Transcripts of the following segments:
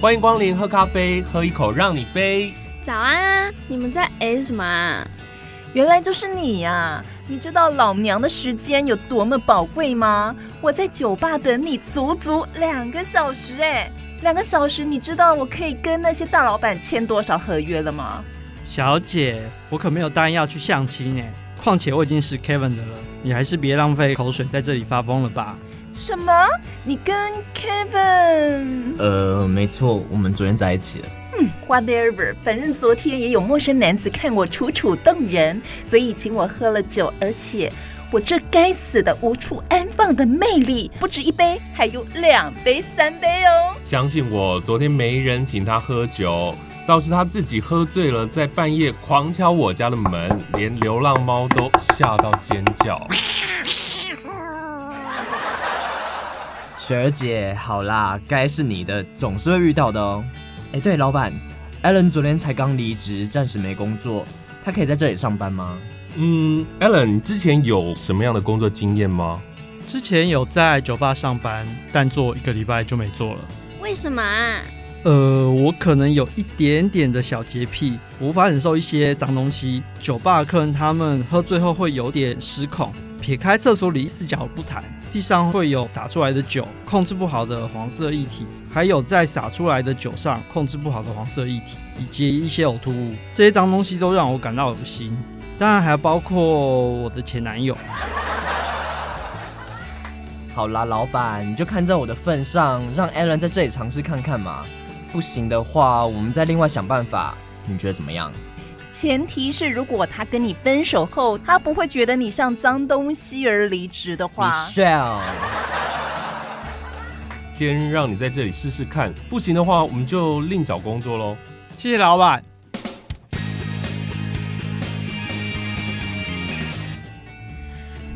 欢迎光临喝咖啡，喝一口让你飞。早安啊！你们在 A 什么啊？原来就是你呀、啊！你知道老娘的时间有多么宝贵吗？我在酒吧等你足足两个小时哎，两个小时，你知道我可以跟那些大老板签多少合约了吗？小姐，我可没有答应要去相亲呢。况且我已经是 Kevin 的了，你还是别浪费口水在这里发疯了吧？什么？你跟 Kevin？呃，没错，我们昨天在一起了。嗯，whatever，反正昨天也有陌生男子看我楚楚动人，所以请我喝了酒，而且我这该死的无处安放的魅力，不止一杯，还有两杯、三杯哦。相信我，昨天没人请他喝酒，倒是他自己喝醉了，在半夜狂敲我家的门，连流浪猫都吓到尖叫。雪儿姐，好啦，该是你的，总是会遇到的哦。哎，对，老板，Allen 昨天才刚离职，暂时没工作，他可以在这里上班吗？嗯，Allen，你之前有什么样的工作经验吗？之前有在酒吧上班，但做一个礼拜就没做了。为什么啊？呃，我可能有一点点的小洁癖，无法忍受一些脏东西。酒吧的客人他们喝醉后会有点失控，撇开厕所里视角不谈。地上会有洒出来的酒，控制不好的黄色液体，还有在洒出来的酒上控制不好的黄色液体，以及一些呕吐物，这些脏东西都让我感到恶心。当然还包括我的前男友。好啦，老板，你就看在我的份上，让 Allen 在这里尝试看看嘛。不行的话，我们再另外想办法。你觉得怎么样？前提是，如果他跟你分手后，他不会觉得你像脏东西而离职的话。Michelle，先让你在这里试试看，不行的话，我们就另找工作喽。谢谢老板。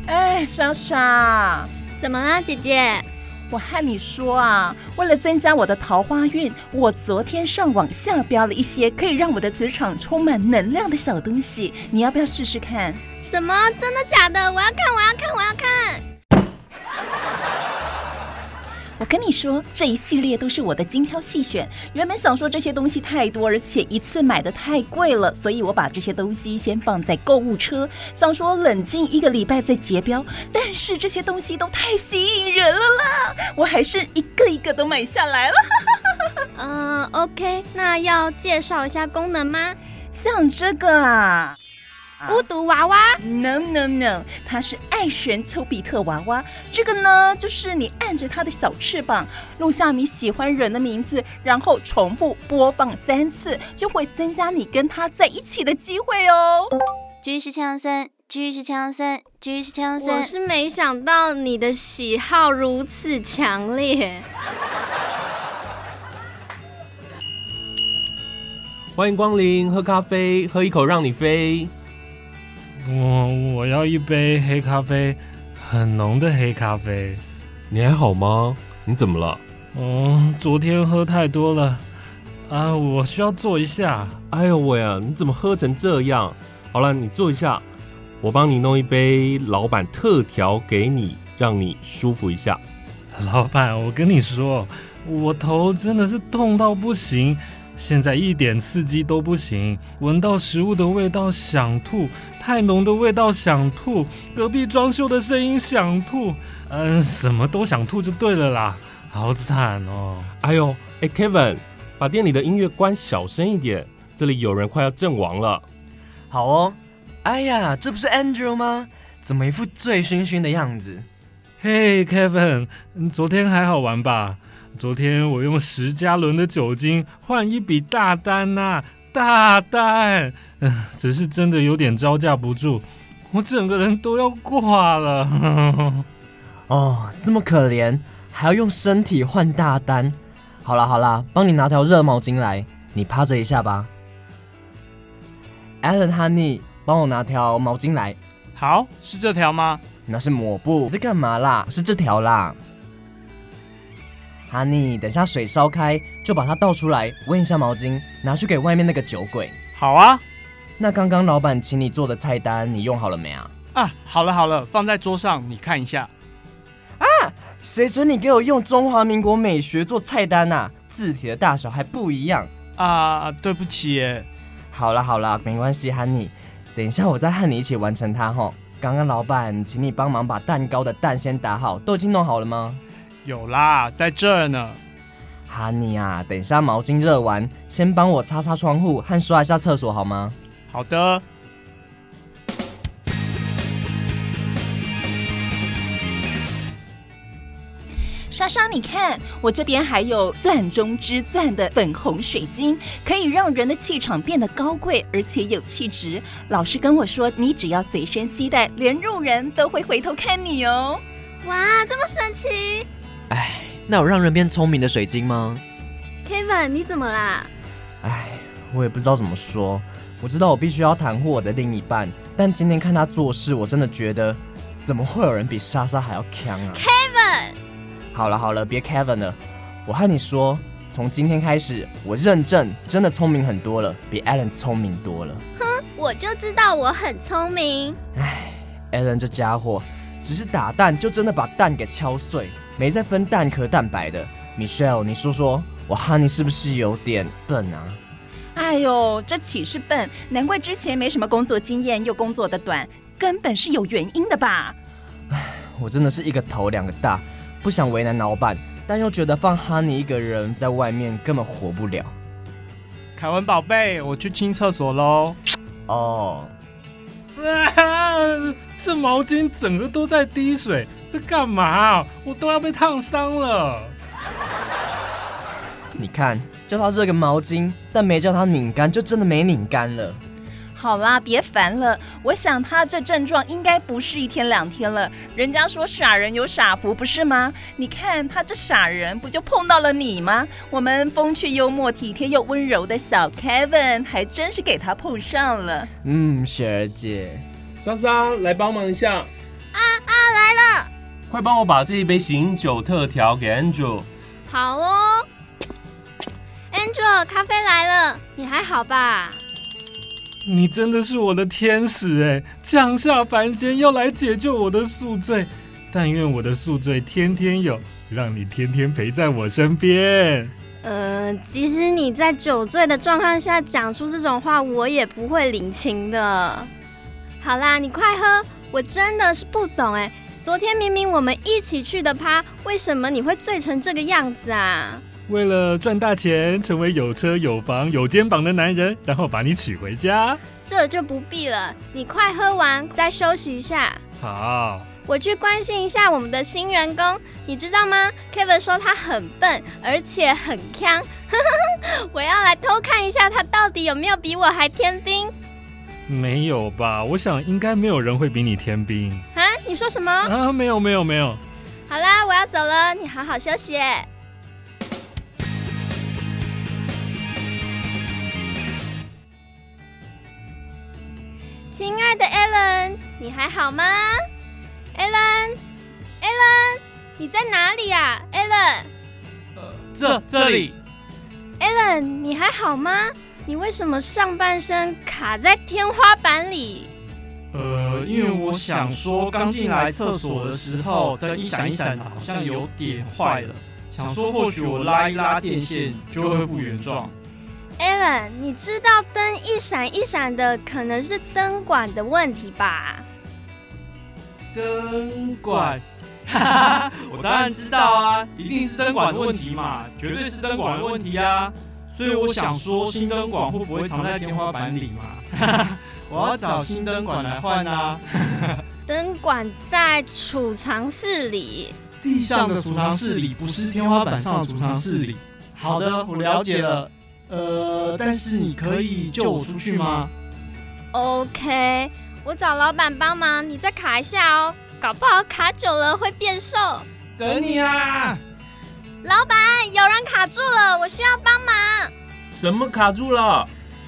哎，莎莎，怎么了，姐姐？我和你说啊，为了增加我的桃花运，我昨天上网下标了一些可以让我的磁场充满能量的小东西，你要不要试试看？什么？真的假的？我要看！我要看！我要看！我跟你说，这一系列都是我的精挑细选。原本想说这些东西太多，而且一次买的太贵了，所以我把这些东西先放在购物车，想说冷静一个礼拜再结标。但是这些东西都太吸引人了啦，我还是一个一个都买下来了。嗯，OK，那要介绍一下功能吗？像这个啊。巫毒娃娃？No No No，它是爱神丘比特娃娃。这个呢，就是你按着它的小翅膀，录下你喜欢人的名字，然后重复播放三次，就会增加你跟他在一起的机会哦。巨石强森，巨石强森，巨石强森。我是没想到你的喜好如此强烈。欢迎光临，喝咖啡，喝一口让你飞。我我要一杯黑咖啡，很浓的黑咖啡。你还好吗？你怎么了？哦，昨天喝太多了啊，我需要坐一下。哎呦喂啊，你怎么喝成这样？好了，你坐一下，我帮你弄一杯老板特调给你，让你舒服一下。老板，我跟你说，我头真的是痛到不行。现在一点刺激都不行，闻到食物的味道想吐，太浓的味道想吐，隔壁装修的声音想吐，嗯，什么都想吐就对了啦，好惨哦！哎呦，哎，Kevin，把店里的音乐关小声一点，这里有人快要阵亡了。好哦，哎呀，这不是 Andrew 吗？怎么一副醉醺醺的样子？嘿，Kevin，昨天还好玩吧？昨天我用十加仑的酒精换一笔大单呐、啊，大单，嗯，只是真的有点招架不住，我整个人都要挂了。哦，这么可怜，还要用身体换大单。好啦好啦，帮你拿条热毛巾来，你趴着一下吧。Allen Honey，帮我拿条毛巾来。好，是这条吗？那是抹布。你在干嘛啦？是这条啦。哈尼，等下水烧开就把它倒出来，温一下毛巾，拿去给外面那个酒鬼。好啊。那刚刚老板请你做的菜单，你用好了没啊？啊，好了好了，放在桌上，你看一下。啊，谁准你给我用中华民国美学做菜单呐？字体的大小还不一样啊！对不起耶。好了好了，没关系，喊你。等一下，我再和你一起完成它吼。刚刚老板请你帮忙把蛋糕的蛋先打好，都已经弄好了吗？有啦，在这儿呢。哈尼啊，等一下毛巾热完，先帮我擦擦窗户和刷一下厕所好吗？好的。莎莎，你看，我这边还有钻中之钻的粉红水晶，可以让人的气场变得高贵而且有气质。老师跟我说，你只要随身携带，连路人都会回头看你哦。哇，这么神奇！哎，那有让人变聪明的水晶吗？Kevin，你怎么啦？哎，我也不知道怎么说。我知道我必须要袒护我的另一半，但今天看他做事，我真的觉得，怎么会有人比莎莎还要强啊？Kevin。好了好了，别 Kevin 了。我和你说，从今天开始，我认证真的聪明很多了，比 Alan 聪明多了。哼，我就知道我很聪明。哎，Alan 这家伙，只是打蛋就真的把蛋给敲碎，没再分蛋壳蛋白的。Michelle，你说说，我哈尼是不是有点笨啊？哎呦，这岂是笨？难怪之前没什么工作经验，又工作的短，根本是有原因的吧？唉，我真的是一个头两个大。不想为难老板，但又觉得放哈尼一个人在外面根本活不了。凯文宝贝，我去清厕所喽。哦、oh. 啊，这毛巾整个都在滴水，这干嘛？我都要被烫伤了。你看，叫他热个毛巾，但没叫他拧干，就真的没拧干了。好啦，别烦了。我想他这症状应该不是一天两天了。人家说傻人有傻福，不是吗？你看他这傻人，不就碰到了你吗？我们风趣幽默、体贴又温柔的小 Kevin，还真是给他碰上了。嗯，雪儿姐，莎莎来帮忙一下。啊啊，来了！快帮我把这一杯醒酒特调给 Andrew。好哦，Andrew，咖啡来了，你还好吧？你真的是我的天使哎，降下凡间要来解救我的宿醉。但愿我的宿醉天天有，让你天天陪在我身边。呃，即使你在酒醉的状况下讲出这种话，我也不会领情的。好啦，你快喝，我真的是不懂哎，昨天明明我们一起去的趴，为什么你会醉成这个样子啊？为了赚大钱，成为有车有房有肩膀的男人，然后把你娶回家，这就不必了。你快喝完再休息一下。好，我去关心一下我们的新员工。你知道吗？Kevin 说他很笨，而且很锵。我要来偷看一下他到底有没有比我还天兵。没有吧？我想应该没有人会比你天兵。啊？你说什么？啊，没有没有没有。好啦，我要走了，你好好休息。亲爱的 Alan，你还好吗？Alan，Alan，你在哪里啊？Alan，呃，这这里。Alan，你还好吗？你为什么上半身卡在天花板里？呃，因为我想说，刚进来厕所的时候，灯一闪一闪，好像有点坏了。想说，或许我拉一拉电线就会恢复原状。Alan，你知道灯一闪一闪的可能是灯管的问题吧？灯管，哈哈，我当然知道啊，一定是灯管的问题嘛，绝对是灯管的问题啊。所以我想说，新灯管会不会藏在天花板里嘛？哈哈，我要找新灯管来换啊。灯管在储藏室里，地上的储藏室里，不是天花板上的储藏室里。好的，我了解了。呃，但是你可以救我出去吗？OK，我找老板帮忙，你再卡一下哦，搞不好卡久了会变瘦。等你啊！老板，有人卡住了，我需要帮忙。什么卡住了？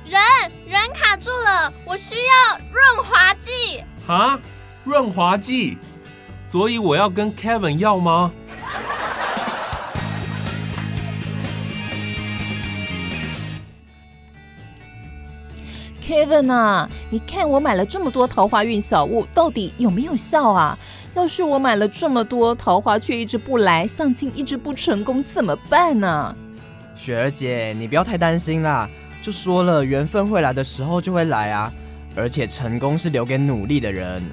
人，人卡住了，我需要润滑剂。啊？润滑剂？所以我要跟 Kevin 要吗？Kevin 啊，你看我买了这么多桃花运小物，到底有没有效啊？要是我买了这么多桃花却一直不来，相亲一直不成功，怎么办呢？雪儿姐，你不要太担心啦，就说了缘分会来的时候就会来啊，而且成功是留给努力的人。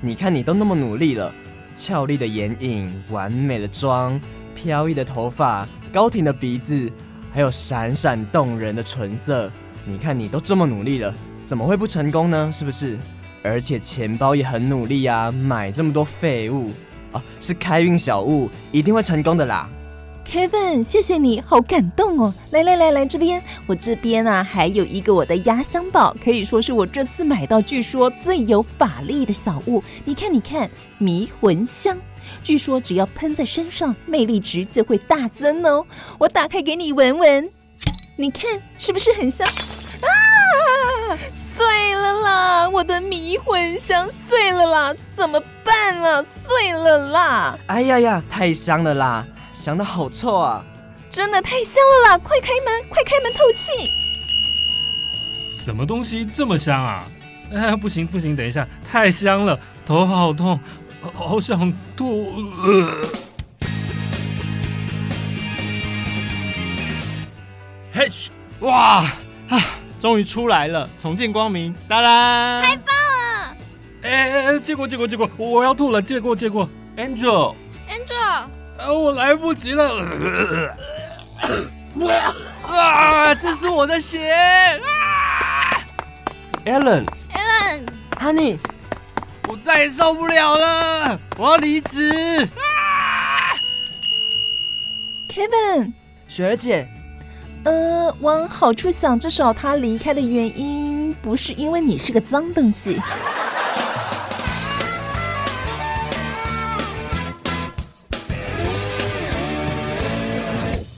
你看你都那么努力了，俏丽的眼影，完美的妆，飘逸的头发，高挺的鼻子，还有闪闪动人的唇色。你看你都这么努力了，怎么会不成功呢？是不是？而且钱包也很努力啊，买这么多废物啊，是开运小物，一定会成功的啦。Kevin，谢谢你，好感动哦！来来来来，这边我这边啊，还有一个我的压箱宝，可以说是我这次买到据说最有法力的小物。你看，你看，迷魂香，据说只要喷在身上，魅力值就会大增哦。我打开给你闻闻，你看是不是很香？啊！碎了啦！我的迷魂香碎了啦！怎么办啊？碎了啦！哎呀呀，太香了啦！香的好臭啊！真的太香了啦！快开门，快开门透气！什么东西这么香啊？哎，不行不行，等一下，太香了，头好痛，好想吐。呃、嘿咻！哇啊！终于出来了，重见光明！哒啦！太棒了！哎哎哎，借过借过借过，我要吐了，借过借过。Angel，Angel。啊！我来不及了！啊！这是我的血！啊！Alan，Alan，Honey，我再也受不了了，我要离职！啊！Kevin，雪儿姐，呃，往好处想，至少他离开的原因不是因为你是个脏东西。